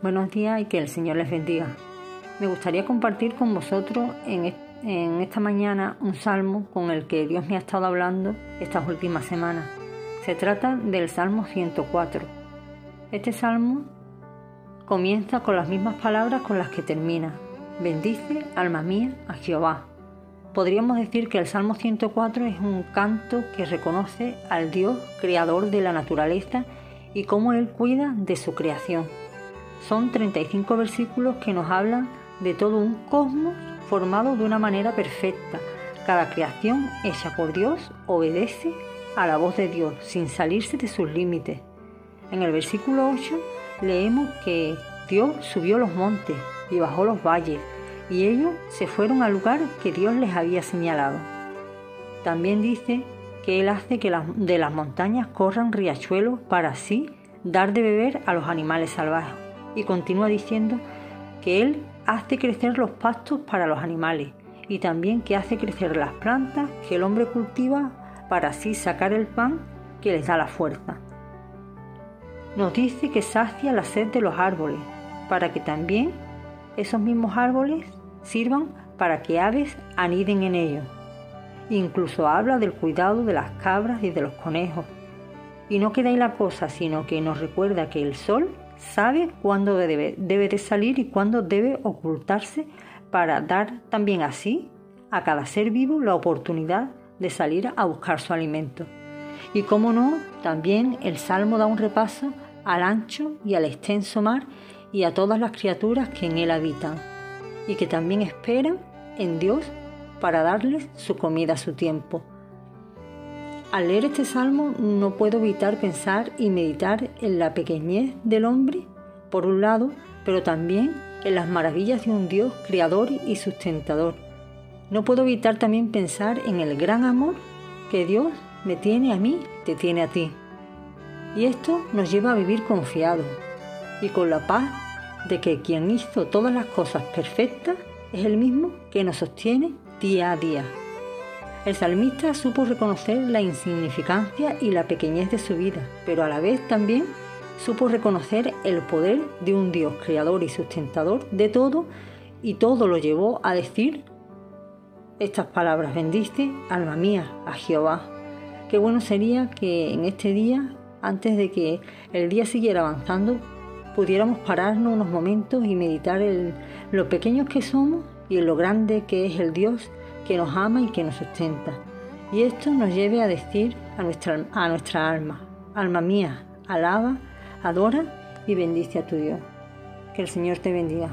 Buenos días y que el Señor les bendiga. Me gustaría compartir con vosotros en, esta mañana un salmo con el que Dios me ha estado hablando estas últimas semanas. Se trata del Salmo 104. Este salmo comienza con las mismas palabras con las que termina. Bendice, alma mía, a Jehová. Podríamos decir que el Salmo 104 es un canto que reconoce al Dios creador de la naturaleza y cómo Él cuida de su creación. Son 35 versículos que nos hablan de todo un cosmos formado de una manera perfecta. Cada creación hecha por Dios obedece a la voz de Dios sin salirse de sus límites. En el versículo 8 leemos que Dios subió los montes y bajó los valles y ellos se fueron al lugar que Dios les había señalado. También dice que Él hace que de las montañas corran riachuelos para así dar de beber a los animales salvajes. Y continúa diciendo que Él hace crecer los pastos para los animales y también que hace crecer las plantas que el hombre cultiva para así sacar el pan que les da la fuerza. Nos dice que sacia la sed de los árboles para que también esos mismos árboles sirvan para que aves aniden en ellos. Incluso habla del cuidado de las cabras y de los conejos. Y no queda ahí la cosa, sino que nos recuerda que el sol sabe cuándo debe, debe de salir y cuándo debe ocultarse para dar también así a cada ser vivo la oportunidad de salir a buscar su alimento. Y cómo no, también el Salmo da un repaso al ancho y al extenso mar y a todas las criaturas que en él habitan, y que también esperan en Dios para darles su comida a su tiempo. Al leer este salmo no puedo evitar pensar y meditar en la pequeñez del hombre, por un lado, pero también en las maravillas de un Dios creador y sustentador. No puedo evitar también pensar en el gran amor que Dios me tiene a mí, te tiene a ti. Y esto nos lleva a vivir confiados y con la paz de que quien hizo todas las cosas perfectas es el mismo que nos sostiene día a día. El salmista supo reconocer la insignificancia y la pequeñez de su vida, pero a la vez también supo reconocer el poder de un Dios creador y sustentador de todo y todo lo llevó a decir estas palabras, bendice alma mía a Jehová. Qué bueno sería que en este día, antes de que el día siguiera avanzando, pudiéramos pararnos unos momentos y meditar en lo pequeños que somos y en lo grande que es el Dios que nos ama y que nos sustenta. Y esto nos lleve a decir a nuestra, a nuestra alma, alma mía, alaba, adora y bendice a tu Dios. Que el Señor te bendiga.